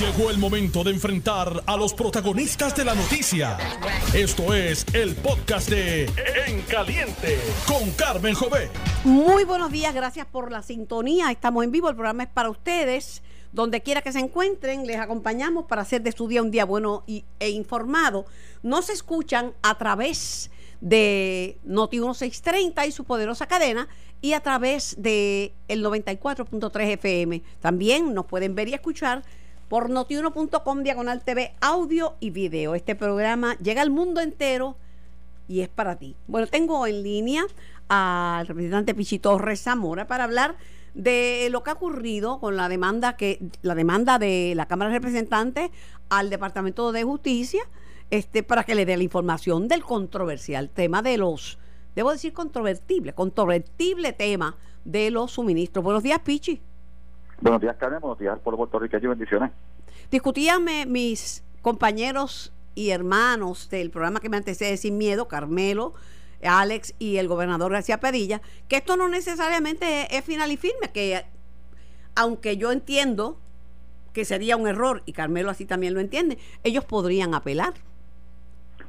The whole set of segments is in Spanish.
Llegó el momento de enfrentar a los protagonistas de la noticia. Esto es el podcast de En Caliente con Carmen Jové. Muy buenos días, gracias por la sintonía. Estamos en vivo, el programa es para ustedes. Donde quiera que se encuentren, les acompañamos para hacer de su día un día bueno y, e informado. Nos escuchan a través de Noti 1630 y su poderosa cadena y a través de el 94.3 FM. También nos pueden ver y escuchar por notiuno.com diagonal TV audio y video. Este programa llega al mundo entero y es para ti. Bueno, tengo en línea al representante Pichi Torres Zamora para hablar de lo que ha ocurrido con la demanda que la demanda de la Cámara de Representantes al Departamento de Justicia este para que le dé la información del controversial tema de los debo decir controvertible, controvertible tema de los suministros. Buenos días, Pichi. Buenos días, Carmen. Buenos días por Puerto Rico y bendiciones. Discutíame mis compañeros y hermanos del programa que me antecede Sin Miedo, Carmelo, Alex y el gobernador García Pedilla, que esto no necesariamente es final y firme, que aunque yo entiendo que sería un error, y Carmelo así también lo entiende, ellos podrían apelar.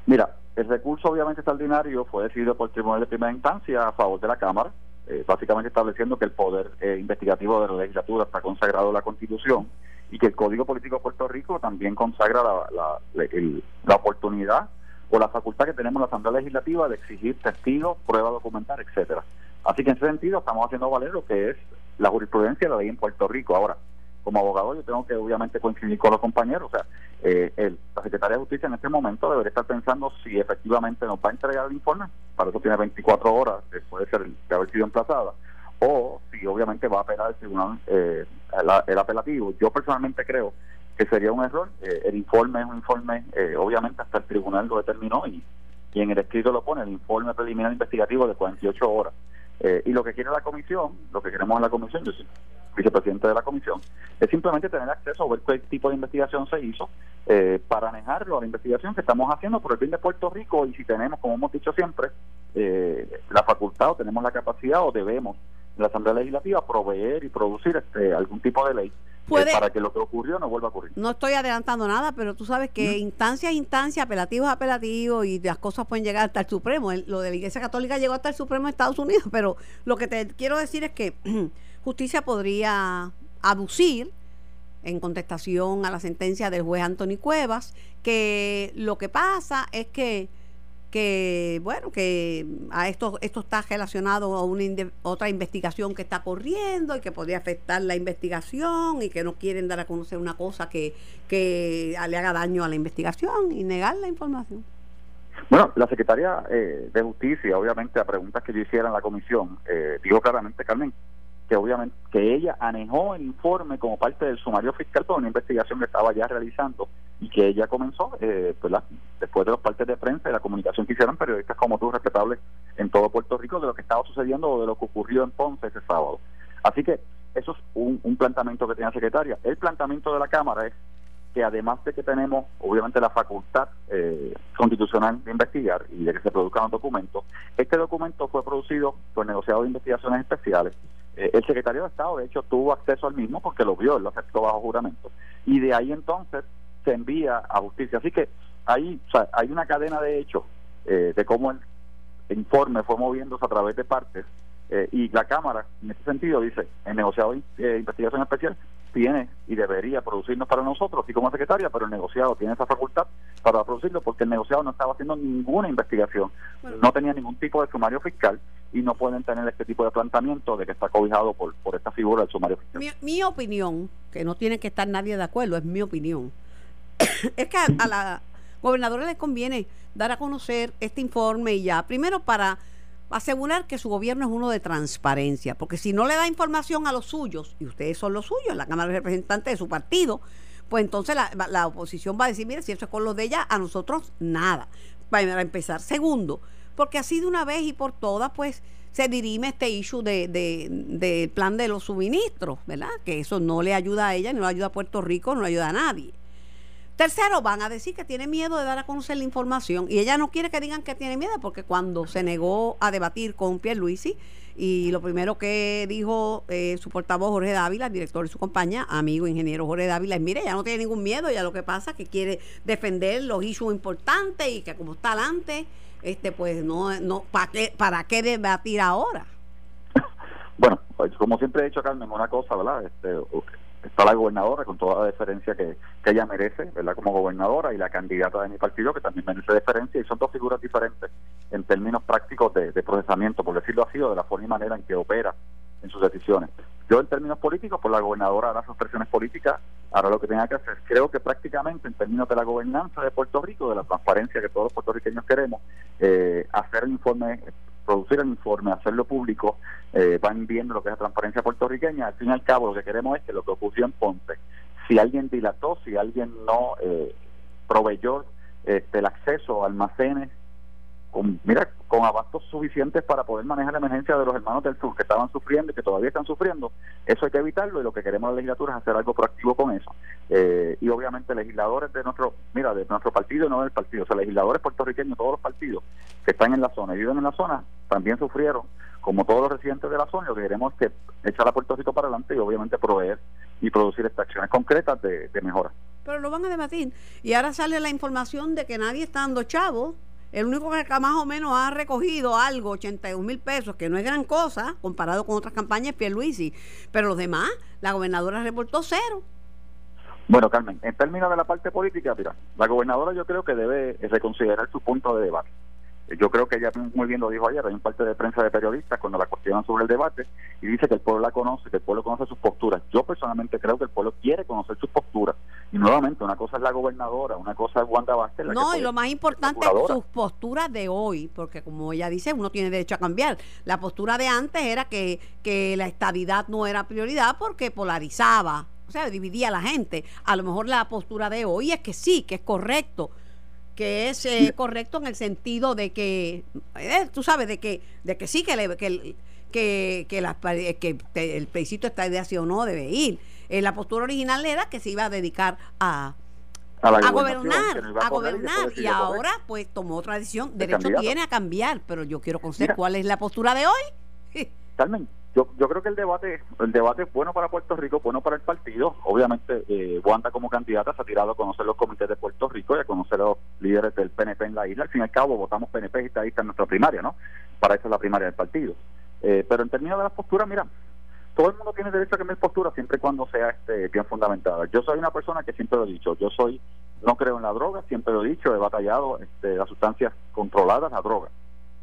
Mira, el recurso obviamente extraordinario fue decidido por el Tribunal de Primera Instancia a favor de la Cámara eh, básicamente estableciendo que el poder eh, investigativo de la legislatura está consagrado en la Constitución y que el Código Político de Puerto Rico también consagra la, la, oportunidad o la facultad que tenemos en la Asamblea Legislativa de exigir testigos, pruebas documental, etcétera. Así que en ese sentido estamos haciendo valer lo que es la jurisprudencia de la ley en Puerto Rico. Ahora, como abogado yo tengo que obviamente coincidir con los compañeros. O sea, eh, el, la Secretaría de Justicia en este momento debería estar pensando si efectivamente nos va a entregar el informe, para eso tiene 24 horas después de, ser, de haber sido emplazada, o si obviamente va a apelar el tribunal eh, el, apelativo. Yo personalmente creo que sería un error. Eh, el informe es un informe, obviamente hasta el tribunal lo determinó y en el escrito lo pone, el informe preliminar investigativo de 48 horas. Y lo que quiere la comisión, lo que queremos en la comisión, yo sí, vicepresidente de la comisión, es simplemente tener acceso a ver qué tipo de investigación se hizo eh, para manejarlo a la investigación que estamos haciendo por el bien de Puerto Rico y si tenemos, como hemos dicho siempre, eh, la facultad o tenemos la capacidad o debemos en la Asamblea Legislativa proveer y producir este algún tipo de ley eh, para que lo que ocurrió no vuelva a ocurrir. No estoy adelantando nada, pero tú sabes que instancia a instancia, apelativos a apelativos y las cosas pueden llegar hasta el Supremo. lo de la Iglesia Católica llegó hasta el Supremo de Estados Unidos, pero lo que te quiero decir es que justicia podría aducir en contestación a la sentencia del juez Anthony Cuevas que lo que pasa es que que bueno que a esto esto está relacionado a una otra investigación que está corriendo y que podría afectar la investigación y que no quieren dar a conocer una cosa que, que le haga daño a la investigación y negar la información. Bueno, la secretaria eh, de Justicia, obviamente, a preguntas que yo hiciera en la comisión, eh, dijo claramente, Carmen, que obviamente que ella anejó el informe como parte del sumario fiscal por una investigación que estaba ya realizando y que ella comenzó eh, pues después de los partes de prensa y la comunicación que hicieron periodistas como tú respetables en todo Puerto Rico de lo que estaba sucediendo o de lo que ocurrió en Ponce ese sábado. Así que eso es un, un planteamiento que tenía la secretaria. El planteamiento de la Cámara es que además de que tenemos obviamente la facultad eh, constitucional de investigar y de que se produzcan los documentos, este documento fue producido por el negociado de investigaciones especiales eh, el secretario de Estado, de hecho, tuvo acceso al mismo porque lo vio, lo aceptó bajo juramento. Y de ahí entonces se envía a justicia. Así que ahí hay una cadena de hechos eh, de cómo el informe fue moviéndose a través de partes eh, y la Cámara, en ese sentido, dice, el negociado de investigación especial tiene y debería producirnos para nosotros, así como secretaria, pero el negociado tiene esa facultad para producirlo porque el negociado no estaba haciendo ninguna investigación, no tenía ningún tipo de sumario fiscal y no pueden tener este tipo de planteamiento de que está cobijado por, por esta figura del sumario fiscal. Mi, opinión, que no tiene que estar nadie de acuerdo, es mi opinión, es que a, la gobernadora le conviene dar a conocer este informe y ya, primero para asegurar que su gobierno es uno de transparencia, porque si no le da información a los suyos, y ustedes son los suyos, la Cámara de Representantes de su partido, pues entonces la, la oposición va a decir, mire, si eso es con los de ella, a nosotros nada. Para empezar. Segundo, porque así de una vez y por todas, pues se dirime este issue del de, de plan de los suministros, ¿verdad? Que eso no le ayuda a ella, no le ayuda a Puerto Rico, no le ayuda a nadie. Tercero, van a decir que tiene miedo de dar a conocer la información y ella no quiere que digan que tiene miedo porque cuando se negó a debatir con Pierluisi y lo primero que dijo eh, su portavoz Jorge Dávila, el director de su compañía, amigo ingeniero Jorge Dávila, es mire, ya no tiene ningún miedo, ya lo que pasa es que quiere defender los issues importantes y que como está adelante, este pues no, no ¿para qué, ¿para qué debatir ahora? Bueno, pues, como siempre he dicho, Carmen, una cosa, ¿verdad? Este, está la gobernadora con toda la deferencia que, que ella merece, ¿verdad? Como gobernadora y la candidata de mi partido que también merece deferencia y son dos figuras diferentes en términos prácticos de, procesamiento, por decirlo así, o de la forma y manera en que opera en sus decisiones. Yo en términos políticos, pues la gobernadora hará sus presiones políticas, hará lo que tenga que hacer. Creo que prácticamente en términos de la gobernanza de Puerto Rico, de la transparencia que todos los puertorriqueños queremos, eh, hacer el informe producir el informe, hacerlo público, eh, van viendo lo que es la transparencia puertorriqueña. Al fin y al cabo, lo que queremos es que lo que ocurrió en Ponce, si alguien dilató, si alguien no eh, proveyó este, el acceso a almacenes con, mira, con abastos suficientes para poder manejar la emergencia de los hermanos del sur que estaban sufriendo y que todavía están sufriendo. Eso hay que evitarlo y lo que queremos la legislatura es hacer algo proactivo con eso. Eh, y obviamente legisladores de nuestro, mira, de nuestro partido y no del partido, o sea, legisladores puertorriqueños, todos los partidos que están en la zona y viven en la zona, también sufrieron, como todos los residentes de la zona, lo que queremos es que echar a Puerto Rico para adelante y obviamente proveer y producir estas acciones concretas de, de mejora. Pero lo van a debatir. Y ahora sale la información de que nadie está dando chavo el único que más o menos ha recogido algo, 81 mil pesos, que no es gran cosa comparado con otras campañas, es Pierluisi. Pero los demás, la gobernadora reportó cero. Bueno, Carmen, en términos de la parte política, mira, la gobernadora yo creo que debe reconsiderar su punto de debate. Yo creo que ella muy bien lo dijo ayer, hay un parte de prensa de periodistas cuando la cuestionan sobre el debate y dice que el pueblo la conoce, que el pueblo conoce sus posturas. Yo personalmente creo que el pueblo quiere conocer sus posturas. Y nuevamente, una cosa es la gobernadora, una cosa es Wanda Vázquez. no, y lo más importante es sus posturas de hoy, porque como ella dice, uno tiene derecho a cambiar. La postura de antes era que, que la estabilidad no era prioridad porque polarizaba, o sea, dividía a la gente. A lo mejor la postura de hoy es que sí, que es correcto que es eh, correcto en el sentido de que, eh, tú sabes, de que, de que sí, que, le, que, que, que, la, que el plebiscito está de sí o no debe ir. Eh, la postura original era que se iba a dedicar a, a, gobernar, a, gobernar y ahora pues tomó otra decisión. Derecho tiene a cambiar, pero yo quiero conocer cuál es la postura de hoy. Carmen, yo, yo creo que el debate el debate es bueno para Puerto Rico, bueno para el partido. Obviamente, eh, Wanda como candidata se ha tirado a conocer los comités de Puerto Rico y a conocer los líderes del PNP en la isla. Al fin y al cabo, votamos PNP y está en nuestra primaria, ¿no? Para eso es la primaria del partido. Eh, pero en términos de las posturas, mira, todo el mundo tiene derecho a cambiar postura siempre y cuando sea este, bien fundamentada. Yo soy una persona que siempre lo he dicho, yo soy no creo en la droga, siempre lo he dicho, he batallado este, las sustancias controladas, la droga.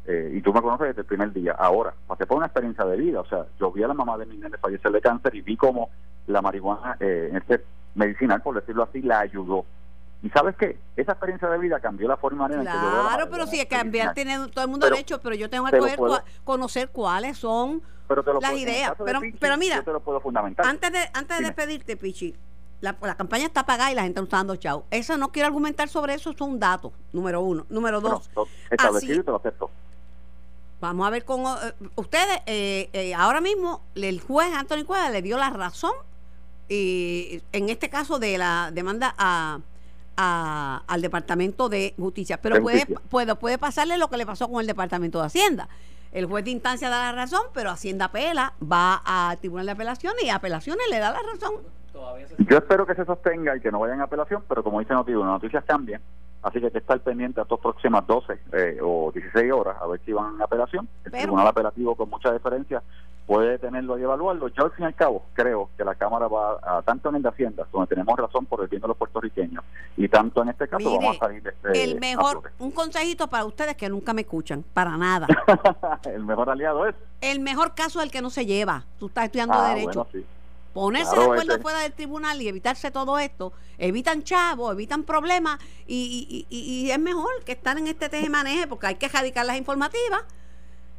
Eh, y tú me conoces desde el primer día. Ahora, pasé por una experiencia de vida, o sea, yo vi a la mamá de mi nene fallecer de cáncer y vi cómo la marihuana, eh, este medicinal, por decirlo así, la ayudó. ¿Y sabes qué? Esa experiencia de vida cambió la forma en que yo Claro, pero si cambiar tiene todo el mundo derecho, pero yo tengo que conocer cuáles son las ideas. Pero, pero mira, antes de, antes de despedirte, Pichi, la, la, campaña está pagada y la gente no está dando chao. Eso no quiero argumentar sobre eso, es un dato, número uno. Número dos. establecido y te lo acepto. Vamos a ver con eh, ustedes. Eh, eh, ahora mismo el juez Anthony Cueva le dio la razón y en este caso de la demanda a, al Departamento de Justicia. Pero puede, puede, puede pasarle lo que le pasó con el Departamento de Hacienda. El juez de instancia da la razón, pero Hacienda apela, va a Tribunal de Apelaciones y apelaciones le da la razón. Yo espero que se sostenga y que no vayan a apelación, pero como dice Noticias, las noticias cambian Así que hay que estar pendiente a estas próximas 12 eh, o 16 horas a ver si van a apelación. El Tribunal Apelativo, con mucha diferencia, puede tenerlo y evaluarlo. Yo, al fin y al cabo, creo que la Cámara va a, tanto en el de Hacienda, donde tenemos razón por el bien de los puertorriqueños, y tanto en este caso vamos a salir de este. El mejor, un consejito para ustedes que nunca me escuchan, para nada. el mejor aliado es. El mejor caso es el que no se lleva. Tú estás estudiando ah, Derecho. Bueno, sí ponerse de acuerdo fuera del tribunal y evitarse todo esto, evitan chavos, evitan problemas y, y, es mejor que estar en este maneje porque hay que radicar las informativas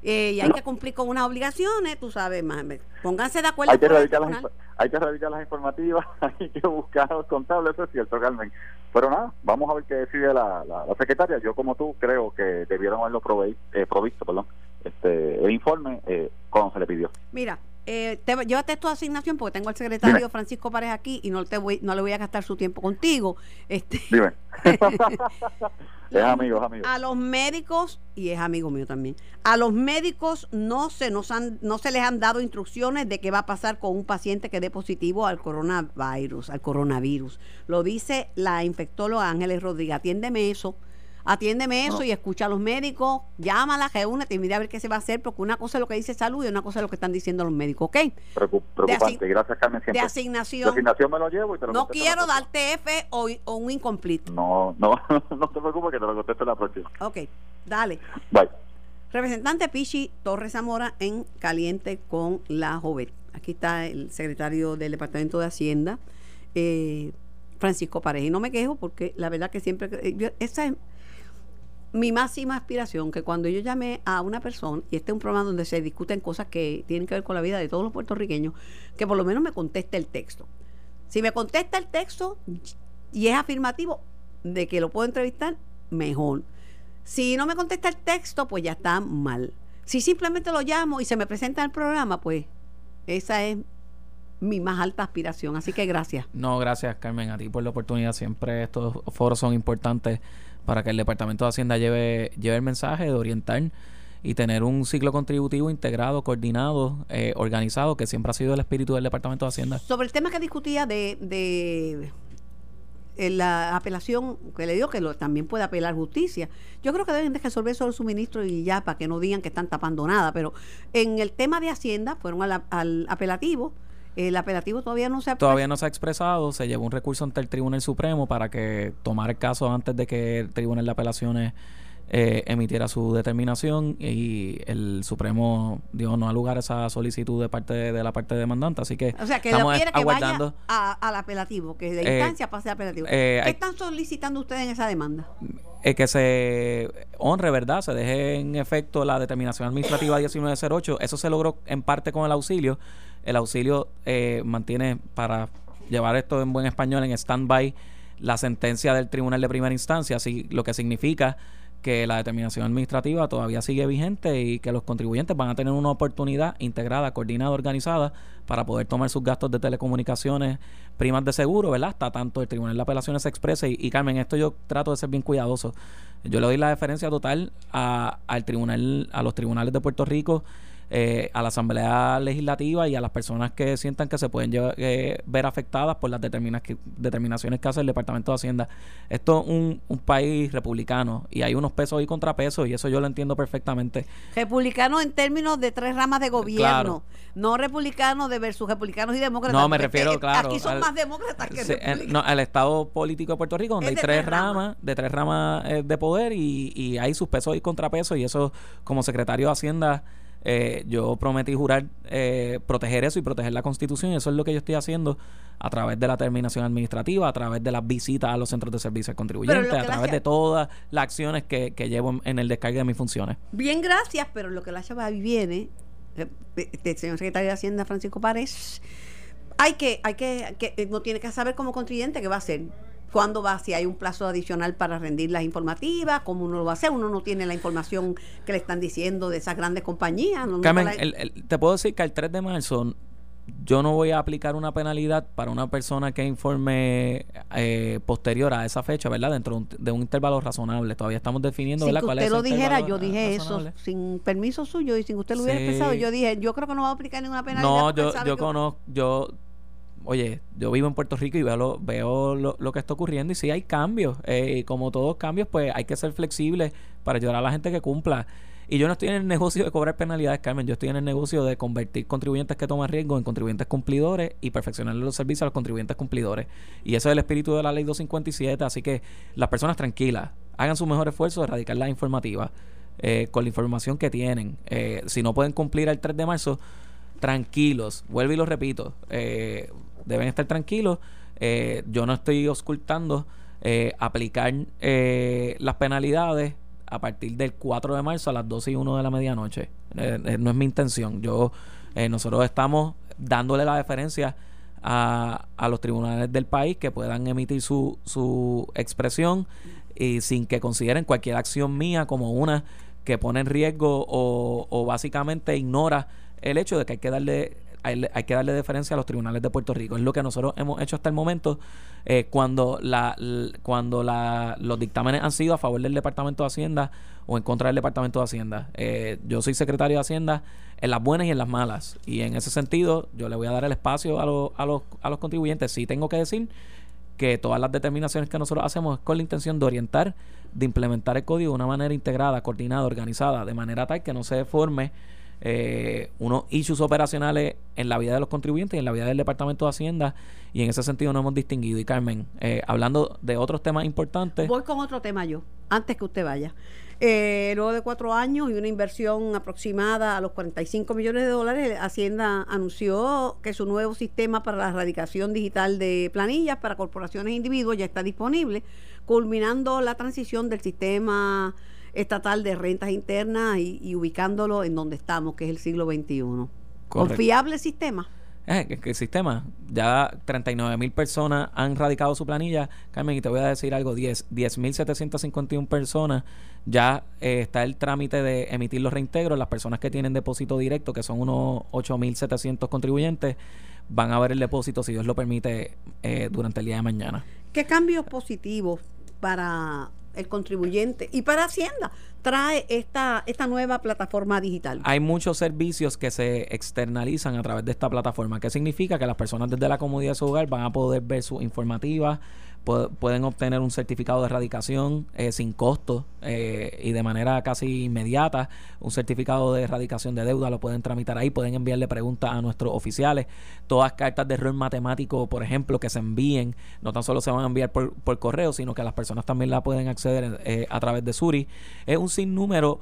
eh, y hay que cumplir con unas obligaciones, tú sabes, más, pónganse de acuerdo. Hay que, radicar las, hay que las informativas, hay que buscar los contables, eso es cierto, Carmen. Pero nada, vamos a ver qué decide la, la, secretaria. Yo, como tú, creo que debieron haberlo eh, provisto perdón, este, el informe eh, cuando se le pidió. Mira, eh, te, llévate tu asignación porque tengo al secretario Francisco Párez aquí y no te voy, no le voy a gastar su tiempo contigo. Este, Dime. es amigo, es amigo. A los médicos, y es amigo mío también, a los médicos no se, nos han, no se les han dado instrucciones de qué va a pasar con un paciente que dé positivo al coronavirus, al coronavirus. Lo dice la infectóloga Ángeles Rodríguez. Atiéndeme eso atiéndeme eso y escucha a los médicos, llámala, reúnete y mira a ver qué se va a hacer, porque una cosa es lo que dice salud y una cosa es lo que están diciendo los médicos, ¿ok? preocupante, gracias Carmen. De asignación. De asignación me lo llevo y te lo No quiero darte F o, un incomplete. No, no, no te preocupes que te lo contesto la próxima. Ok, dale. Bye. Representante Pichi Torres Zamora en Caliente con la Joven. Aquí está el secretario del Departamento de Hacienda, eh, Francisco Pareja. Y no me quejo porque la verdad que siempre... Eh, esa es mi máxima aspiración que cuando yo llame a una persona, y este es un programa donde se discuten cosas que tienen que ver con la vida de todos los puertorriqueños, que por lo menos me conteste el texto. Si me contesta el texto y es afirmativo de que lo puedo entrevistar, mejor. Si no me contesta el texto, pues ya está mal. Si simplemente lo llamo y se me presenta en el programa, pues esa es mi más alta aspiración. Así que gracias. No, gracias Carmen, a ti por la oportunidad. Siempre estos foros son importantes para que el Departamento de Hacienda lleve, lleve el mensaje de orientar y tener un ciclo contributivo integrado, coordinado, eh, organizado, que siempre ha sido el espíritu del Departamento de Hacienda. Sobre el tema que discutía de, de eh, la apelación, que le digo que lo, también puede apelar justicia, yo creo que deben de resolver solo su ministro y ya, para que no digan que están tapando nada, pero en el tema de Hacienda fueron al apelativo, el apelativo todavía no se ha todavía no se ha expresado se llevó un recurso ante el Tribunal Supremo para que tomara el caso antes de que el Tribunal de Apelaciones eh, emitiera su determinación y el Supremo dio no a lugar esa solicitud de parte de, la parte demandante así que o sea que estamos que vaya al apelativo que de eh, instancia pase al apelativo eh, ¿qué están solicitando ustedes en esa demanda? que se honre, ¿verdad? Se deje en efecto la determinación administrativa 1908. Eso se logró en parte con el auxilio, el auxilio eh, mantiene, para llevar esto en buen español, en stand-by la sentencia del tribunal de primera instancia, así, lo que significa que la determinación administrativa todavía sigue vigente y que los contribuyentes van a tener una oportunidad integrada, coordinada, organizada para poder tomar sus gastos de telecomunicaciones, primas de seguro, ¿verdad? Hasta tanto el Tribunal de Apelaciones se exprese. Y, Carmen, esto yo trato de ser bien cuidadoso. Yo le doy la deferencia total a, al tribunal, a los tribunales de Puerto Rico eh, a la Asamblea Legislativa y a las personas que sientan que se pueden eh, ver afectadas por las determinaciones que hace el Departamento de Hacienda. Esto es un, país republicano y hay unos pesos y contrapesos y eso yo lo entiendo perfectamente. Republicano en términos de tres ramas de gobierno, no republicano de versus republicanos y demócratas. No, me refiero, claro. Aquí son más demócratas que republicanos. no, el Estado político de Puerto Rico, donde hay tres, ramas, de tres ramas eh, de poder y, y hay sus pesos y contrapesos y eso como secretario de Hacienda eh, yo prometí jurar eh, proteger eso y proteger la constitución y eso es lo que yo estoy haciendo a través de la terminación administrativa, a través de las visitas a los centros de servicio al contribuyente, a través de todas las acciones que, llevo en, el descargue de mis funciones. Bien, gracias, pero lo que la chava viene, el eh, señor secretario de Hacienda Francisco Párez, hay que, hay que, que no tiene que saber como contribuyente qué va a hacer cuándo va, si hay un plazo adicional para rendir las informativas, cómo uno lo va a hacer, uno no tiene la información que le están diciendo de esas grandes compañías. Carmen, te puedo decir que el 3 de marzo yo no voy a aplicar una penalidad para una persona que informe eh, posterior a esa fecha, ¿verdad? Dentro de un, intervalo razonable. Todavía estamos definiendo, ¿verdad? Que usted lo dijera, yo dije eso sin permiso suyo y sin que usted lo hubiera expresado. Yo dije, yo creo que no va a aplicar ninguna penalidad. No, yo, yo conozco, yo oye, yo vivo en Puerto Rico y veo lo, veo lo, que está ocurriendo y sí hay cambios. Eh, como todos cambios, pues hay que ser flexibles para ayudar a la gente que cumpla. Y yo no estoy en el negocio de cobrar penalidades, Carmen. Yo estoy en el negocio de convertir contribuyentes que toman riesgo en contribuyentes cumplidores y perfeccionar los servicios a los contribuyentes cumplidores. Y eso es el espíritu de la ley 257. Así que las personas tranquilas, hagan su mejor esfuerzo de erradicar la informativa eh, con la información que tienen. Eh, si no pueden cumplir el 3 de marzo, tranquilos. Vuelvo y lo repito. Eh, deben estar tranquilos. Eh, yo no estoy ocultando eh, aplicar eh, las penalidades a partir del 4 de marzo a las 12 y 1 de la medianoche. no es mi intención. Yo, nosotros estamos dándole la deferencia a, a, los tribunales del país que puedan emitir su, su expresión y sin que consideren cualquier acción mía como una que pone en riesgo o, o básicamente ignora el hecho de que hay que darle hay, que darle deferencia a los tribunales de Puerto Rico. Es lo que nosotros hemos hecho hasta el momento eh, cuando, la, cuando la, los dictámenes han sido a favor del Departamento de Hacienda o en contra del Departamento de Hacienda. Eh, yo soy secretario de Hacienda en las buenas y en las malas. Y en ese sentido, yo le voy a dar el espacio a, a, los, a los contribuyentes. Sí tengo que decir que todas las determinaciones que nosotros hacemos es con la intención de orientar, de implementar el código de una manera integrada, coordinada, organizada, de manera tal que no se forme eh, unos issues operacionales en la vida de los contribuyentes y en la vida del Departamento de Hacienda y en ese sentido no hemos distinguido. Y Carmen, eh, hablando de otros temas importantes. Voy con otro tema yo, antes que usted vaya. Eh, luego de cuatro años y una inversión aproximada a los 45 millones de dólares, Hacienda anunció que su nuevo sistema para la erradicación digital de planillas para corporaciones e individuos ya está disponible, culminando la transición del sistema estatal de rentas internas y, ubicándolo en donde estamos, que es el siglo XXI. ¿Confiable sistema? Eh, el sistema, ya 39 mil personas han radicado su planilla. Carmen, y te voy a decir algo: 10.751 personas ya eh, está el trámite de emitir los reintegros. Las personas que tienen depósito directo, que son unos 8.700 contribuyentes, van a ver el depósito, si Dios lo permite, eh, durante el día de mañana. ¿Qué cambios positivos para el contribuyente y para Hacienda trae esta, esta nueva plataforma digital? Hay muchos servicios que se externalizan a través de esta plataforma. ¿Qué significa? Que las personas desde la comodidad de su hogar van a poder ver sus informativas, pueden obtener un certificado de erradicación eh, sin costo eh, y de manera casi inmediata. Un certificado de erradicación de deuda lo pueden tramitar ahí, pueden enviarle preguntas a nuestros oficiales. Todas cartas de error matemático, por ejemplo, que se envíen, no tan solo se van a enviar por, por correo, sino que las personas también la pueden acceder eh, a través de Suri. Es un sinnúmero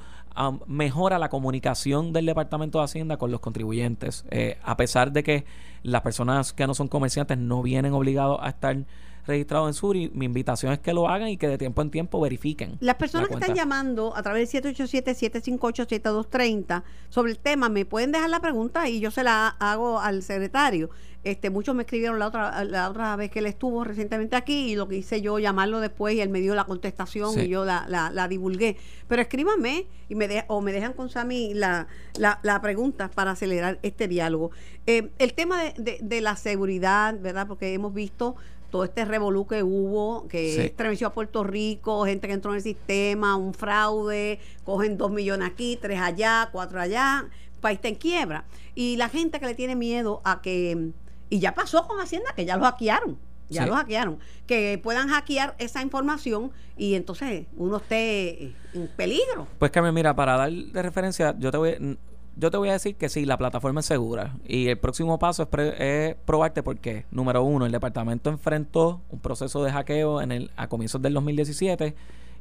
mejora la comunicación del Departamento de Hacienda con los contribuyentes. a pesar de que las personas que no son comerciantes no vienen obligados a estar registrado en Suri, mi invitación es que lo hagan y que de tiempo en tiempo verifiquen. Las personas que están llamando a través del 787-758-7230 sobre el tema, me pueden dejar la pregunta y yo se la hago al secretario. Este, muchos me escribieron la otra, la otra vez que él estuvo recientemente aquí y lo que hice yo llamarlo después y él me dio la contestación y yo la, la, divulgué. Pero escríbanme y me o me dejan con Sami la, la, pregunta para acelerar este diálogo. Eh, el tema de, de, la seguridad, ¿verdad? Porque hemos visto todo este revolú que hubo, que estremeció a Puerto Rico, gente que entró en el sistema, un fraude, cogen dos millones aquí, tres allá, cuatro allá, país está en quiebra. Y la gente que le tiene miedo a que, y ya pasó con Hacienda, que ya lo hackearon, ya lo hackearon, que puedan hackear esa información y entonces uno esté en peligro. Pues Carmen, mira, para dar de referencia, yo te voy, yo te voy a decir que sí, la plataforma es segura. Y el próximo paso es, probarte por qué. Número uno, el departamento enfrentó un proceso de hackeo en el, a comienzos del 2017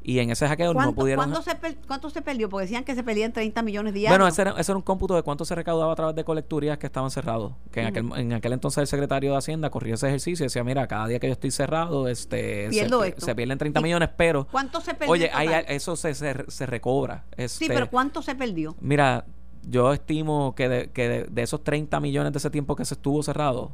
y en ese hackeo no pudieron... Se ¿Cuánto se perdió? Porque decían que se perdían 30 millones diarios. Bueno, ese era, ese era, un cómputo de cuánto se recaudaba a través de colecturías que estaban cerrados. Que en, aquel, en aquel entonces el secretario de Hacienda corrió ese ejercicio y decía, mira, cada día que yo estoy cerrado, este se, pierden 30 millones, pero... ¿Cuánto se perdió? Oye, eso se, se, recobra. sí, pero este, ¿cuánto se perdió? Mira, yo estimo que de, que de, esos 30 millones de ese tiempo que se estuvo cerrado,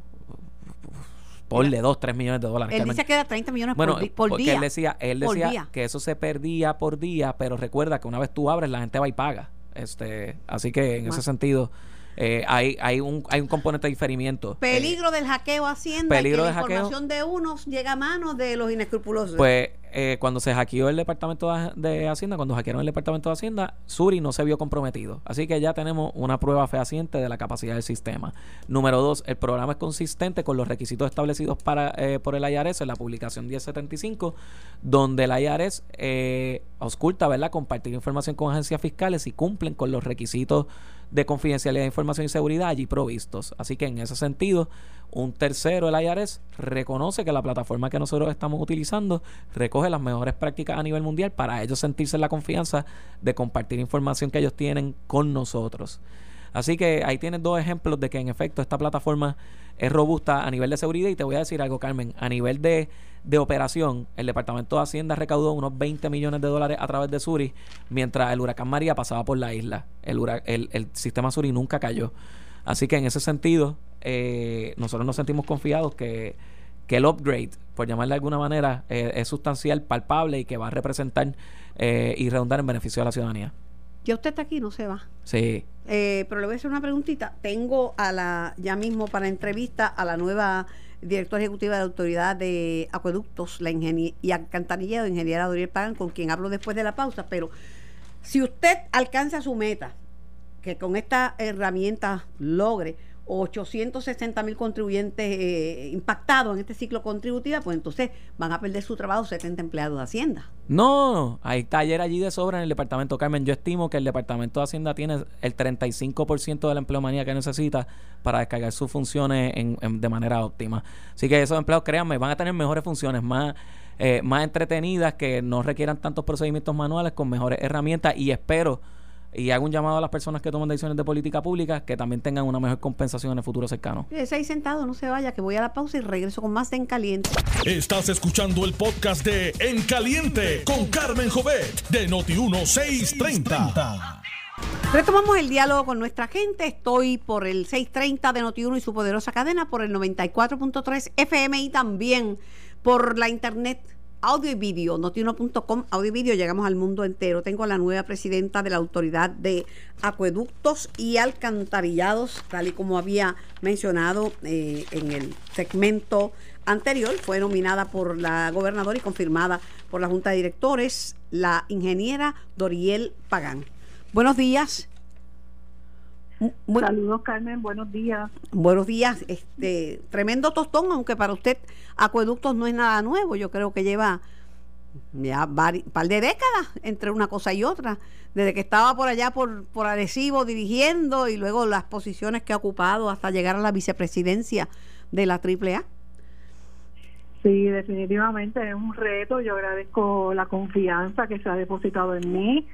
ponle 2, 3 millones de dólares. Él dice que era 30 millones por, por día. Él decía, él decía que eso se perdía por día, pero recuerda que una vez tú abres, la gente va y paga. Este, así que en ese sentido eh, hay, hay, un, hay un componente de diferimiento. Peligro eh, del hackeo Hacienda. Peligro que la información de unos llega a manos de los inescrupulosos. Pues eh, cuando se hackeó el departamento de, Hacienda, cuando hackearon el departamento de Hacienda, Suri no se vio comprometido. Así que ya tenemos una prueba fehaciente de la capacidad del sistema. Número dos, el programa es consistente con los requisitos establecidos para, por el IRS en la publicación 1075, donde el IRS eh, ausculta, ¿verdad?, compartir información con agencias fiscales y cumplen con los requisitos de confidencialidad de información y seguridad allí provistos. Así que en ese sentido, un tercero, el IRS, reconoce que la plataforma que nosotros estamos utilizando recoge las mejores prácticas a nivel mundial para ellos sentirse la confianza de compartir información que ellos tienen con nosotros. Así que ahí tienes dos ejemplos de que en efecto esta plataforma es robusta a nivel de seguridad y te voy a decir algo, Carmen, a nivel de de operación, el Departamento de Hacienda recaudó unos 20 millones de dólares a través de Suri, mientras el huracán María pasaba por la isla. El, el, sistema Suri nunca cayó. Así que en ese sentido, eh, nosotros nos sentimos confiados que, que, el upgrade, por llamarle de alguna manera, eh, es sustancial, palpable y que va a representar eh, y redundar en beneficio de la ciudadanía. Ya usted está aquí, no se va. Sí. Eh, pero le voy a hacer una preguntita. Tengo a la, ya mismo para entrevista, a la nueva directora ejecutiva de la Autoridad de Acueductos la y Alcantarillado, ingeniera Doriel Pagan, con quien hablo después de la pausa. Pero si usted alcanza su meta, que con esta herramienta logre 860 mil contribuyentes eh, impactados en este ciclo contributivo, pues entonces van a perder su trabajo 70 empleados de Hacienda. No, hay taller allí de sobra en el departamento Carmen. Yo estimo que el departamento de Hacienda tiene el 35% de la empleomanía que necesita para descargar sus funciones de manera óptima. Así que esos empleados, créanme, van a tener mejores funciones, más, eh, más entretenidas, que no requieran tantos procedimientos manuales, con mejores herramientas y espero y hago un llamado a las personas que toman decisiones de política pública que también tengan una mejor compensación en el futuro cercano. Ese ahí sentado, no se vaya, que voy a la pausa y regreso con más de En Caliente. Estás escuchando el podcast de En Caliente con Carmen Jovet de Noti1630. Retomamos el diálogo con nuestra gente. Estoy por el 630 de Noti1 y su poderosa cadena, por el 94.3 FM y también por la internet audio y vídeo, notiuno.com, audio y vídeo, llegamos al mundo entero. Tengo a la nueva presidenta de la Autoridad de Acueductos y Alcantarillados, tal y como había mencionado eh, en el segmento anterior, fue nominada por la gobernadora y confirmada por la Junta de Directores, la ingeniera Doriel Pagán. Buenos días. Saludos Carmen, buenos días. Buenos días, este tremendo tostón, aunque para usted acueductos no es nada nuevo, yo creo que lleva ya un par de décadas entre una cosa y otra, desde que estaba por allá por, por Arecibo dirigiendo y luego las posiciones que ha ocupado hasta llegar a la vicepresidencia de la AAA. Sí, definitivamente es un reto, yo agradezco la confianza que se ha depositado en mí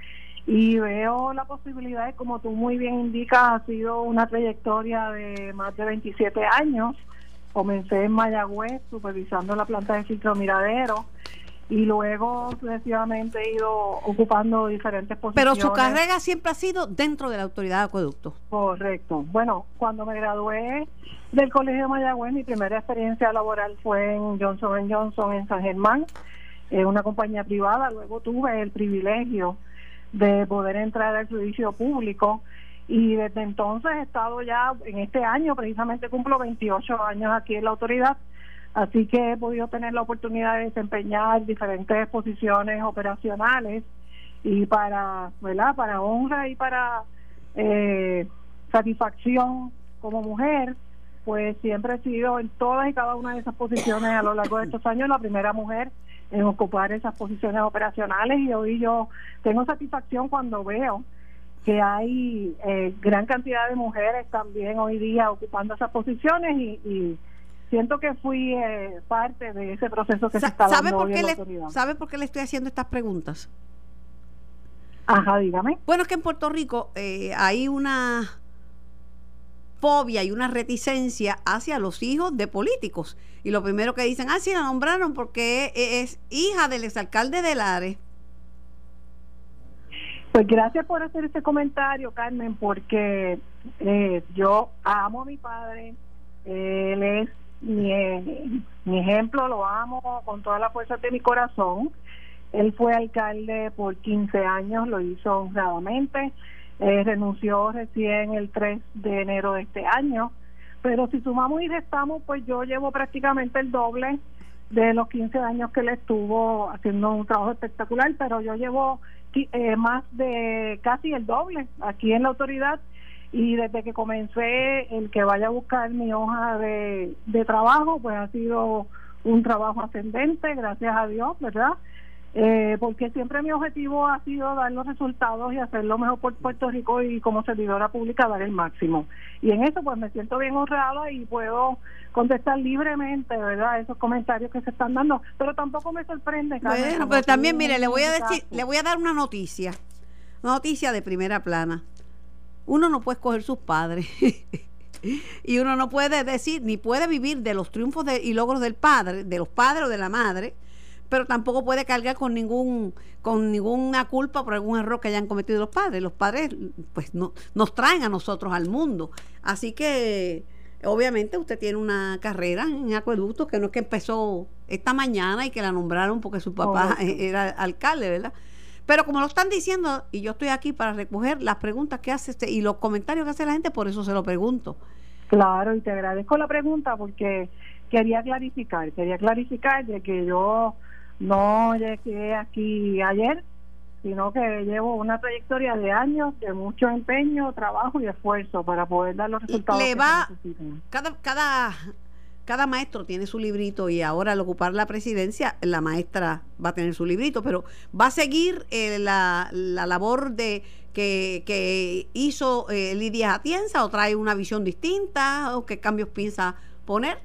y veo la posibilidad, como tú muy bien indicas, ha sido una trayectoria de más de 27 años. Comencé en Mayagüez supervisando la planta de filtro miradero y luego sucesivamente he ido ocupando diferentes posiciones. Pero su carrera siempre ha sido dentro de la autoridad de acueductos. Correcto. Bueno, cuando me gradué del Colegio de Mayagüez, mi primera experiencia laboral fue en Johnson Johnson en San Germán, en una compañía privada. Luego tuve el privilegio de poder entrar al servicio público y desde entonces he estado ya en este año precisamente cumplo 28 años aquí en la autoridad así que he podido tener la oportunidad de desempeñar diferentes posiciones operacionales y para ¿verdad? para honra y para eh, satisfacción como mujer pues siempre he sido en todas y cada una de esas posiciones a lo largo de estos años la primera mujer en ocupar esas posiciones operacionales y hoy yo tengo satisfacción cuando veo que hay eh, gran cantidad de mujeres también hoy día ocupando esas posiciones y, siento que fui eh, parte de ese proceso que se está ¿sabe dando por qué le, ¿Sabe por qué le estoy haciendo estas preguntas? Ajá, dígame. Bueno, es que en Puerto Rico eh, hay una fobia y una reticencia hacia los hijos de políticos. Y lo primero que dicen, ah, sí, la nombraron porque e-, es, hija del exalcalde de Lares. Pues gracias por hacer este comentario, Carmen, porque eh, yo amo a mi padre, él es mi, mi ejemplo, lo amo con toda la fuerza de mi corazón. Él fue alcalde por 15 años, lo hizo honradamente eh, renunció recién el 3 de enero de este año, pero si sumamos y restamos, pues yo llevo prácticamente el doble de los 15 años que él estuvo haciendo un trabajo espectacular, pero yo llevo eh, más de casi el doble aquí en la autoridad y desde que comencé el que vaya a buscar mi hoja de, de trabajo, pues ha sido un trabajo ascendente, gracias a Dios, ¿verdad? Eh, porque siempre mi objetivo ha sido dar los resultados y hacer lo mejor por Puerto Rico y como servidora pública dar el máximo. Y en eso pues me siento bien honrada y puedo contestar libremente, ¿verdad? Esos comentarios que se están dando, pero tampoco me sorprende. bueno, pero también mire, le voy a decir, le voy a dar una noticia, una noticia de primera plana. Uno no puede escoger sus padres. y uno no puede decir ni puede vivir de los triunfos y logros del padre, de los padres o de la madre pero tampoco puede cargar con ningún con ninguna culpa por algún error que hayan cometido los padres. Los padres pues no, nos traen a nosotros al mundo. Así que obviamente usted tiene una carrera en acueductos que no es que empezó esta mañana y que la nombraron porque su papá era alcalde, ¿verdad? Pero como lo están diciendo, y yo estoy aquí para recoger las preguntas que hace este, y los comentarios que hace la gente, por eso se lo pregunto. Claro, y te agradezco la pregunta porque quería clarificar, quería clarificar de que yo no llegué aquí ayer, sino que llevo una trayectoria de años de mucho empeño, trabajo y esfuerzo para poder dar los resultados Le que va-. Cada, cada, cada maestro tiene su librito y ahora al ocupar la presidencia, la maestra va a tener su librito, pero va a seguir eh, la, la labor de que, que hizo eh, Lidia Atienza o trae una visión distinta o qué cambios piensa poner.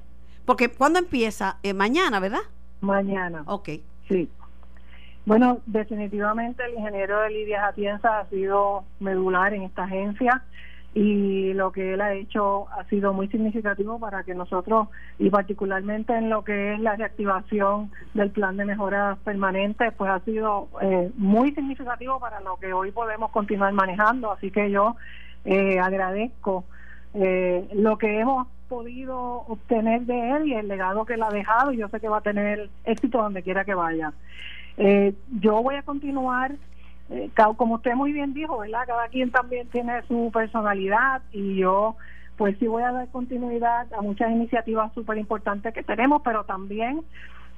Porque cuando empieza, Eh, mañana, ¿verdad? Mañana. Ok. Sí. Bueno, definitivamente el ingeniero de Lidia Atienza ha sido medular en esta agencia y lo que él ha hecho ha sido muy significativo para que nosotros, y particularmente en lo que es la reactivación del plan de mejoras permanentes, pues ha sido eh, muy significativo para lo que hoy podemos continuar manejando. Así que yo eh, agradezco eh, lo que hemos podido obtener de él y el legado que él ha dejado y yo sé que va a tener éxito donde quiera que vaya. Eh, yo voy a continuar, eh, como usted muy bien dijo, ¿verdad? Cada quien también tiene su personalidad y yo pues sí voy a dar continuidad a muchas iniciativas súper importantes que tenemos, pero también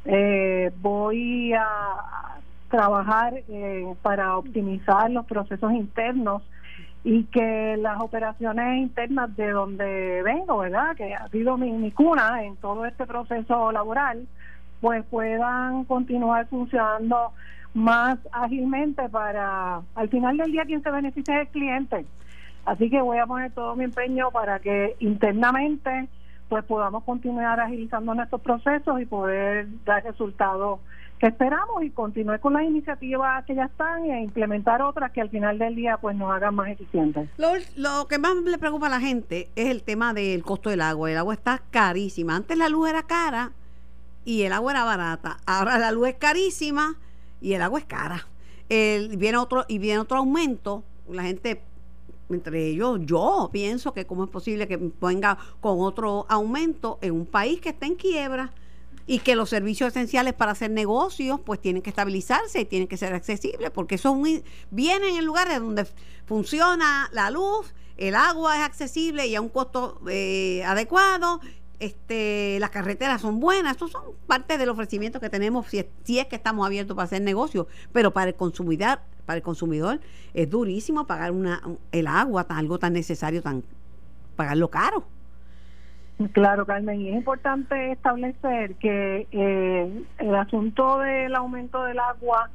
eh, voy a a trabajar eh, para optimizar los procesos internos y que las operaciones internas de donde vengo, ¿verdad? Que ha sido mi, mi cuna en todo este proceso laboral, pues puedan continuar funcionando más ágilmente para, al final del día, quien se beneficia es el cliente. Así que voy a poner todo mi empeño para que internamente pues podamos continuar agilizando nuestros procesos y poder dar resultados que esperamos y continuar con las iniciativas que ya están e implementar otras que al final del día pues nos hagan más eficientes. Lo, lo que más le preocupa a la gente es el tema del costo del agua. El agua está carísima. Antes la luz era cara y el agua era barata. Ahora la luz es carísima y el agua es cara. El, viene otro y viene otro aumento. La gente, entre ellos, yo pienso que cómo es posible que venga con otro aumento en un país que está en quiebra y que los servicios esenciales para hacer negocios pues tienen que estabilizarse y tienen que ser accesibles porque eso vienen en lugares donde funciona la luz, el agua es accesible y a un costo eh, adecuado, este, las carreteras son buenas, estos son parte del ofrecimiento que tenemos si es, si es que estamos abiertos para hacer negocios, pero para el consumidor, para el consumidor es durísimo pagar una, el agua, algo tan necesario, tan pagarlo caro. Claro, Carmen, y es importante establecer que eh, el asunto del aumento del agua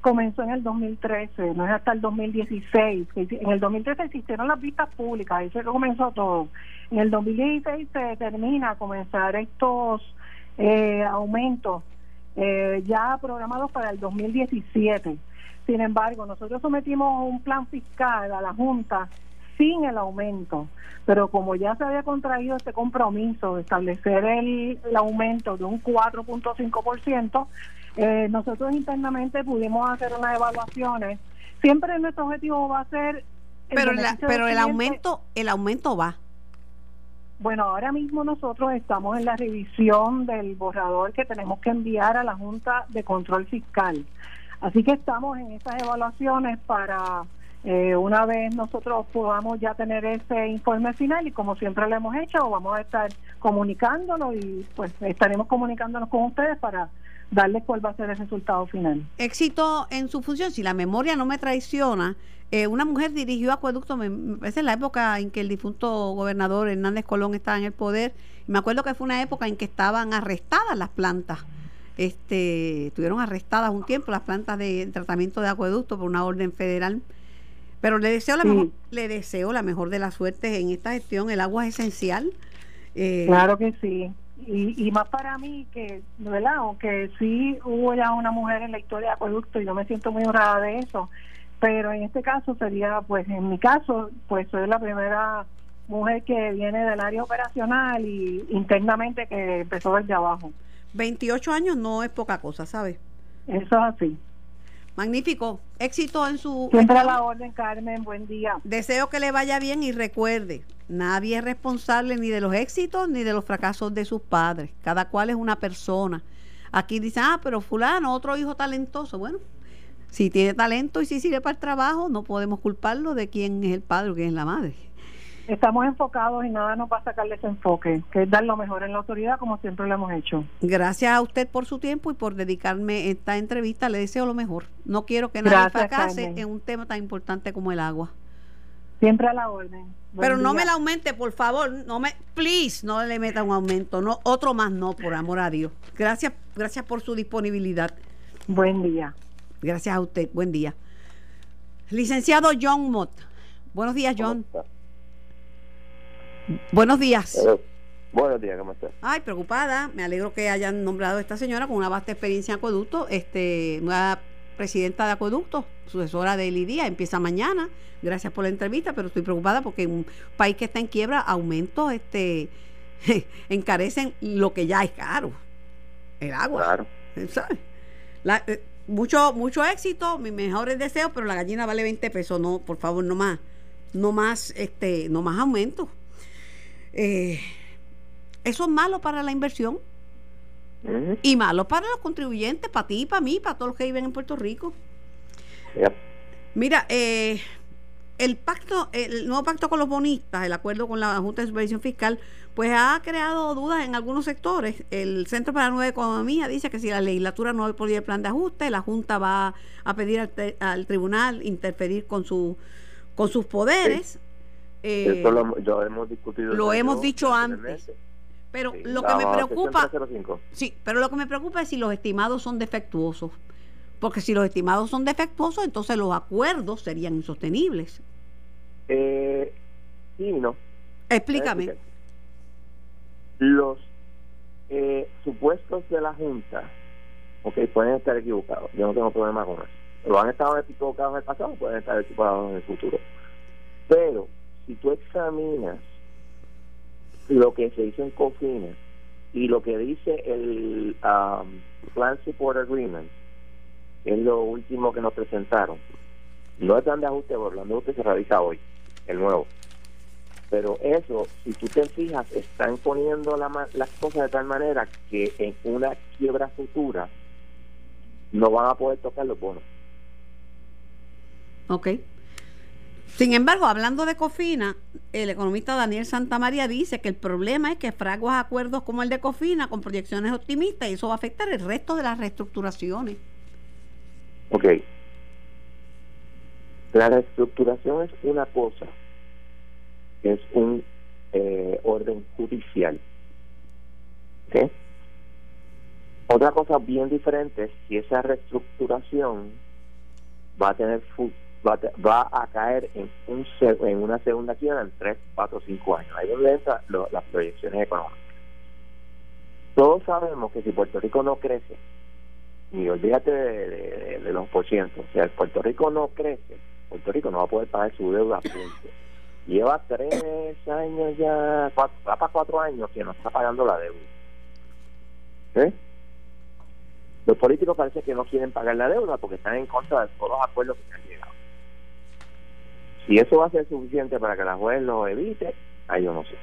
comenzó en el 2013, no es hasta el 2016. que En el 2013 se hicieron las vistas públicas, ahí se comenzó todo. En el 2016 se determina comenzar estos eh, aumentos eh, ya programados para el 2017. Sin embargo, nosotros sometimos un plan fiscal a la Junta sin el aumento, pero como ya se había contraído este compromiso de establecer el, el aumento de un 4.5%, eh, nosotros internamente pudimos hacer unas evaluaciones. Siempre nuestro objetivo va a ser... el Pero, la- el aumento, el aumento va. Bueno, ahora mismo nosotros estamos en la revisión del borrador que tenemos que enviar a la Junta de Control Fiscal. Así que estamos en esas evaluaciones para eh, una vez nosotros podamos ya tener ese informe final y como siempre lo hemos hecho, vamos a estar comunicándolo y pues estaremos comunicándonos con ustedes para darles cuál va a ser el resultado final. éxito en su función, si la memoria no me traiciona, eh, una mujer dirigió acueducto, me, en la época en que el difunto gobernador Hernández Colón estaba en el poder, me acuerdo que fue una época en que estaban arrestadas las plantas, este, estuvieron arrestadas un tiempo las plantas de tratamiento de acueducto por una orden federal, pero le deseo la Sí. mejor, le deseo la mejor de las suertes en esta gestión, el agua es esencial. eh, Claro que sí. Y, y más para mí que, ¿verdad? Aunque sí hubo ya una mujer en la historia de Acueducto y yo me siento muy honrada de eso, pero en este caso sería, pues en mi caso, pues soy la primera mujer que viene del área operacional y internamente que empezó desde abajo. 28 años no es poca cosa, ¿sabes? Eso es así. Magnífico. Éxito en su... Siempre a la orden, Carmen. Buen día. Deseo que le vaya bien y recuerde, nadie es responsable ni de los éxitos ni de los fracasos de sus padres. Cada cual es una persona. Aquí dicen, ah, pero fulano, otro hijo talentoso. Bueno, Si tiene talento y si sirve para el trabajo, no podemos culparlo de quién es el padre o quién es la madre. Estamos enfocados y nada nos va a sacar de ese enfoque, que es dar lo mejor en la autoridad como siempre lo hemos hecho. Gracias a usted por su tiempo y por dedicarme esta entrevista. Le deseo lo mejor. No quiero que nadie Gracias, fracase Carmen. en un tema tan importante como el agua. Siempre a la orden. Buen Pero no me la aumente, por favor. No me, please, no le meta un aumento. No, otro más no, por amor a Dios. Gracias, gracias por su disponibilidad. Buen día. Gracias a usted. Buen día. Licenciado John Mott. Buenos días, John. Buenos días. Eh, buenos días, ¿cómo estás? Ay, preocupada. Me alegro que hayan nombrado a esta señora con una vasta experiencia en acueducto, este, nueva presidenta de acueducto, sucesora de Lidia, empieza mañana. Gracias por la entrevista, pero estoy preocupada porque en un país que está en quiebra, aumentos, este, encarecen lo que ya es caro, el agua. Claro. ¿sabes? La- eh, mucho, mucho éxito, mis mejores deseos, pero la gallina vale 20 pesos, no, por favor, no más, no más, este, no más aumento. Eh, eso es malo para la inversión y malo para los contribuyentes, para ti, para mí, para todos los que viven en Puerto Rico. Mira, eh, el pacto, el nuevo pacto con los bonistas, el acuerdo con la Junta de Supervisión Fiscal, pues ha creado dudas en algunos sectores. El Centro para la Nueva Economía dice que si la legislatura no apoya el plan de ajuste, la Junta va a pedir al tribunal interferir con su con sus poderes. Eh, Esto lo, hemos discutido. lo hemos yo dicho anteriormente. pero Sí, lo que me preocupa, 305. Sí, pero lo que me preocupa es si los estimados son defectuosos. Porque si los estimados son defectuosos, entonces los acuerdos serían insostenibles. Eh, sí y no. Explícame. Los eh, supuestos de la Junta, ok, pueden estar equivocados. Yo no tengo problema con eso. Lo han estado equivocados en el pasado, pueden estar equivocados en el futuro. Pero si tú examinas lo que se hizo en COFINA y lo que dice el um, Plan Support Agreement, es lo último que nos presentaron, no es plan de ajuste, porque el plan de ajuste se realiza hoy, el nuevo. Pero eso, si tú te fijas, están poniendo la las cosas de tal manera que en una quiebra futura no van a poder tocar los bonos. Ok. Sin embargo, hablando de Cofina, el economista Daniel Santamaría dice que el problema es que fraguas acuerdos como el de Cofina con proyecciones optimistas y eso va a afectar el resto de las reestructuraciones. Ok. La reestructuración es una cosa, es un eh, orden judicial. ¿Ok? Otra cosa bien diferente es si esa reestructuración va a tener fu- va va a caer en un en una segunda quiebra en 3, 4, 5 años. Ahí donde entran las proyecciones económicas. Todos sabemos que si Puerto Rico no crece, y olvídate de, de- de los por ciento. O sea, el Puerto Rico no crece, Puerto Rico no va a poder pagar su deuda. Lleva tres años ya, cuatro, va para cuatro años que no está pagando la deuda. ¿Eh? Los políticos parece que no quieren pagar la deuda porque están en contra de todos los acuerdos que se han llegado. Si eso va a ser suficiente para que la juez lo evite, ahí yo no sé.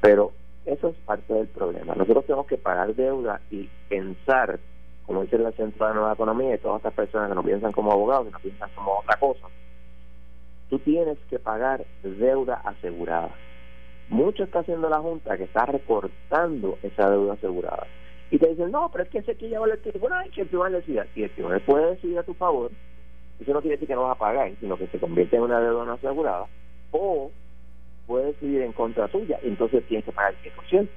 Pero eso es parte del problema. Nosotros tenemos que pagar deuda y pensar, como dice el Centro de Nueva Economía y todas estas personas que no piensan como abogados, que no piensan como otra cosa, tú tienes que pagar deuda asegurada. Mucho está haciendo la Junta que está recortando esa deuda asegurada. Y te dicen, no, pero es que ese que lleva el tribunal, que el tribunal decida. Si el tribunal puede decidir a tu favor, eso no quiere decir que no vas a pagar, sino que se convierte en una deuda no asegurada, o puede decidir en contra tuya, entonces tienes que pagar el 10%.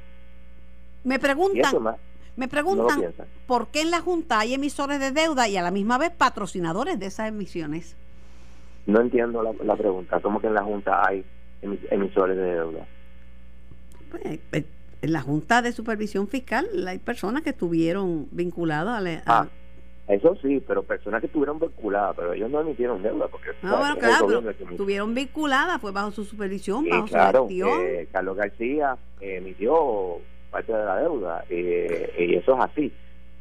Me preguntan, más, me preguntan por qué en la Junta hay emisores de deuda y a la misma vez patrocinadores de esas emisiones. No entiendo la, la pregunta. ¿Cómo que en la Junta hay emis- emisores de deuda? Pues, eh, en la Junta de Supervisión Fiscal hay personas que estuvieron vinculadas a, la- a- Ah, eso sí, pero personas que estuvieron vinculadas, pero ellos no emitieron deuda porque Ah, ¿sabes? bueno, claro, pero estuvieron vinculadas, fue bajo su supervisión, bajo claro, su gestión. eh, Carlos García emitió parte de la deuda eh, y eso es así.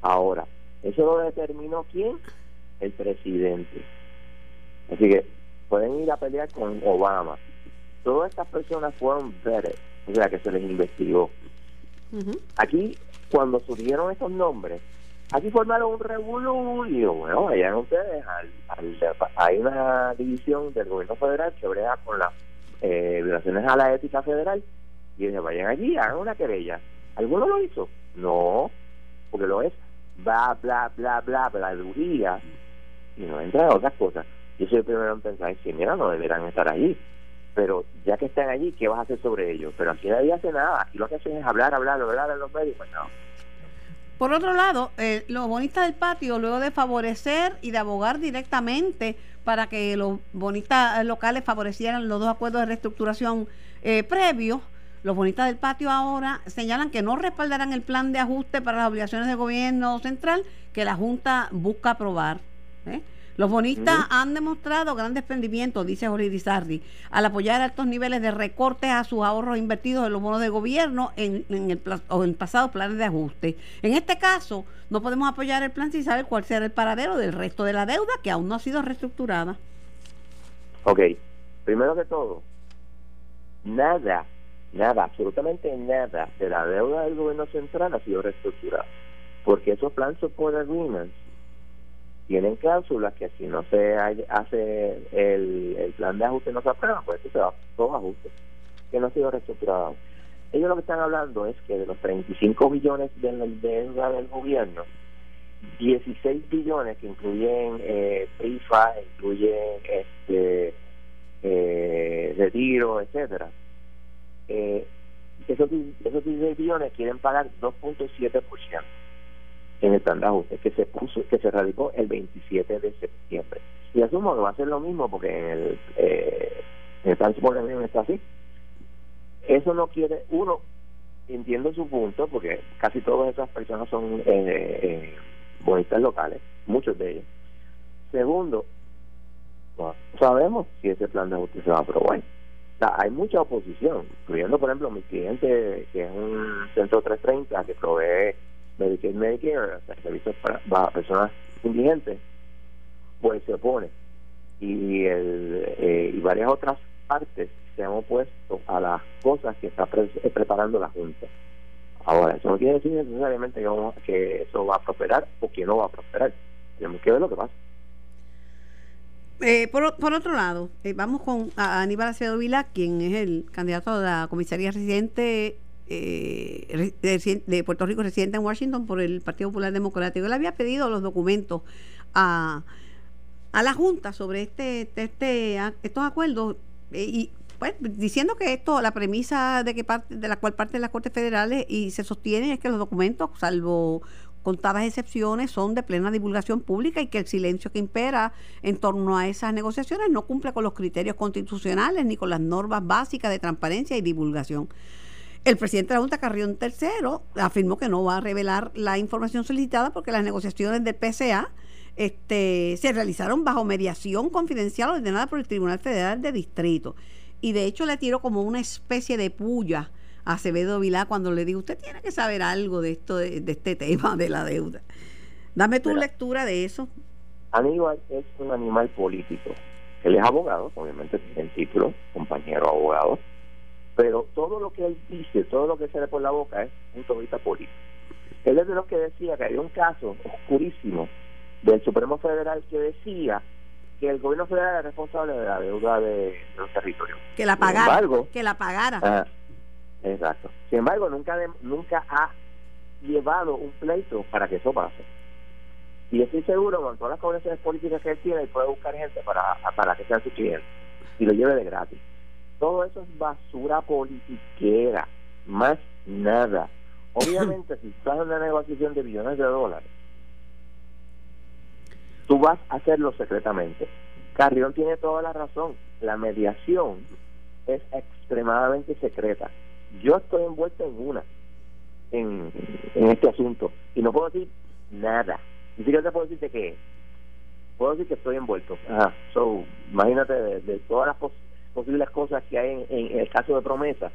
Ahora, ¿eso lo determinó quién? El presidente. Así que pueden ir a pelear con Obama. Todas estas personas fueron vetted, o sea, que se les investigó. Aquí, cuando surgieron estos nombres, Aquí formaron un revolú y digo, bueno, vayan ustedes, al, hay una división del gobierno federal que brega con las eh, violaciones a la ética federal y vayan allí, hagan una querella. ¿Alguno lo hizo? No, porque lo es bla, bla, bla, bla, bla, duría y no entra en otras cosas. Yo soy el primero en pensar, que mira, no deberán estar allí. Pero ya que están allí, ¿qué vas a hacer sobre ellos? Pero aquí nadie hace nada. Aquí lo que hacen es hablar, hablar, hablar en los medios. Pues no. Por otro lado, eh, los bonistas del patio, luego de favorecer y de abogar directamente para que los bonistas locales favorecieran los dos acuerdos de reestructuración eh, previos, los bonistas del patio ahora señalan que no respaldarán el plan de ajuste para las obligaciones del gobierno central que la Junta busca aprobar. ¿eh? Los bonistas han demostrado gran desprendimiento, dice Jorge Dizardi, al apoyar altos niveles de recortes a sus ahorros invertidos en los bonos de gobierno en, el, o en pasados planes de ajuste. En este caso, no podemos apoyar el plan sin saber cuál será el paradero del resto de la deuda que aún no ha sido reestructurada. Ok, primero que todo, nada, nada, absolutamente nada de la deuda del gobierno central ha sido reestructurada, porque esos plan support agreements tienen cláusulas que si no se hace el, plan de ajuste no se aprueba, pues eso se va todo ajuste, que no ha sido reestructurado. Ellos lo que están hablando es que de los 35 billones de deuda del gobierno, 16 billones que incluyen eh, PIFA, incluyen este eh, retiro, etcétera, eh, esos, esos 16 billones quieren pagar 2.7% en el plan de ajuste que se puso, que se radicó el 27 de septiembre. Y asumo que va a ser lo mismo porque en el, eh, en el plan de está así. Eso no quiere, uno, entiendo su punto, porque casi todas esas personas son eh, eh locales, muchos de ellos. Segundo, sabemos si ese plan de ajuste se va a aprobar. hay mucha oposición, incluyendo, por ejemplo, mi cliente, que es un centro 330 que provee Medicare, Medicare, servicios para, personas indigentes, pues se opone. Y, el, eh, y varias otras partes se han opuesto a las cosas que está eh, preparando la Junta. Ahora, eso no quiere decir necesariamente que, que eso va a prosperar o que no va a prosperar. Tenemos que ver lo que pasa. Eh, por, por, otro lado, vamos con Aníbal Acevedo Vila, quien es el candidato a la comisaría residente eh, de, Puerto Rico residente en Washington por el Partido Popular Democrático. Él había pedido los documentos a, a la Junta sobre este, este estos acuerdos eh, y pues diciendo que esto, la premisa de que parte, de la cual parte de las Cortes Federales y se sostiene es que los documentos, salvo contadas excepciones, son de plena divulgación pública y que el silencio que impera en torno a esas negociaciones no cumple con los criterios constitucionales ni con las normas básicas de transparencia y divulgación. El presidente de la Junta, Carrión III, afirmó que no va a revelar la información solicitada porque las negociaciones del PCA este, se realizaron bajo mediación confidencial ordenada por el Tribunal Federal de Distrito. Y de hecho le tiró como una especie de puya a Acevedo Vilá cuando le digo, usted tiene que saber algo de esto, de, este tema de la deuda. Dame tu lectura de eso. Aníbal es un animal político. Él es abogado, obviamente tiene el título, compañero abogado pero todo lo que él dice, todo lo que sale por la boca es un vista político. Él es de los que decía que había un caso oscurísimo del Supremo Federal que decía que el gobierno federal era responsable de la deuda de, los territorios. Que la pagara. que la pagara. Ah, exacto. Sin embargo, nunca, nunca ha llevado un pleito para que eso pase. Y estoy seguro, con todas las conexiones políticas que él tiene, él puede buscar gente para, para que sean su cliente y lo lleve de gratis. Todo eso es basura politiquera, más nada. Obviamente, si estás en una negociación de billones de dólares, tú vas a hacerlo secretamente. Carrión tiene toda la razón. La mediación es extremadamente secreta. Yo estoy envuelto en una, en, este asunto, y no puedo decir nada. Ni siquiera te puedo decir de qué. Puedo decir que estoy envuelto. Ajá. So, imagínate de, de todas las posibilidades posibles cosas que hay en, el caso de promesa,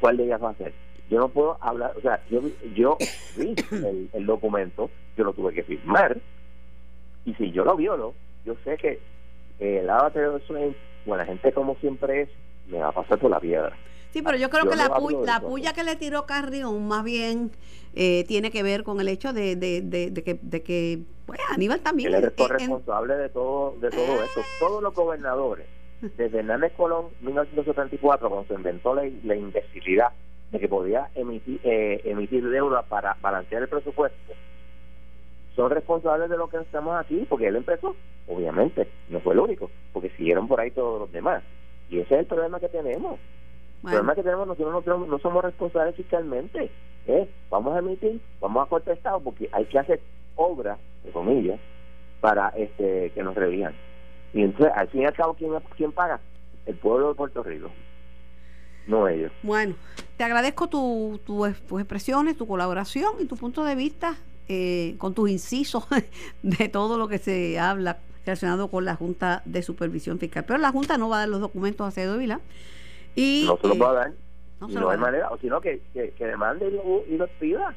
¿cuál de ellas va a ser? Yo no puedo hablar, o sea, yo, yo vi el, documento, yo lo tuve que firmar, y si yo lo violo, yo sé que el avatar de bueno, la gente como siempre es, me va a pasar por la piedra. Sí, pero yo creo que no la, pu- la puya que le tiró Carrión más bien eh, tiene que ver con el hecho de, de, de, de que, de que pues, Aníbal también... Él es eh, en- responsable de todo de todo esto. Todos los gobernadores, desde Hernández Colón, 1974, cuando se inventó la, la imbecilidad de que podía emitir, eh, emitir deuda para balancear el presupuesto, son responsables de lo que estamos aquí, porque él empezó, obviamente, no fue el único, porque siguieron por ahí todos los demás. Y ese es el problema que tenemos. El problema que tenemos, nosotros no, tenemos- no somos responsables fiscalmente. ¿eh? Vamos a emitir, vamos a cortar Estado, porque hay que hacer obras, de comillas, para este que nos revijan. Y entonces, al fin y al cabo, ¿quién, quién paga? El pueblo de Puerto Rico, no ellos. bueno, te agradezco tu, tu, tus expresiones, tu colaboración y tu punto de vista eh, con tus incisos de todo lo que se habla relacionado con la Junta de Supervisión Fiscal. Pero la Junta no va a dar los documentos a Acevedo Vila. Y, no se los eh, va a dar, no y se no lo hay a manera, o sino que, que, que demande y, lo- los pida.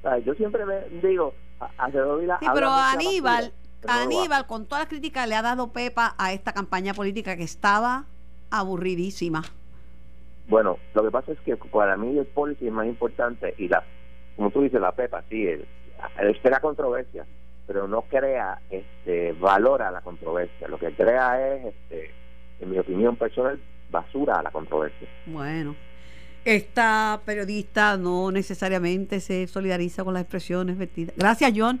O sea, yo siempre me digo, a- Vila Sí, pero Aníbal, Aníbal, con todas las críticas, le ha dado pepa a esta campaña política que estaba aburridísima. Bueno, lo que pasa es que para mí el policy es más importante y la, como tú dices, la PEPA, sí, él, él crea controversia, pero no crea, este, valora la controversia. Lo que crea es, este, en mi opinión personal, basura a la controversia. Bueno, esta periodista no necesariamente se solidariza con las expresiones vertidas. Gracias, John.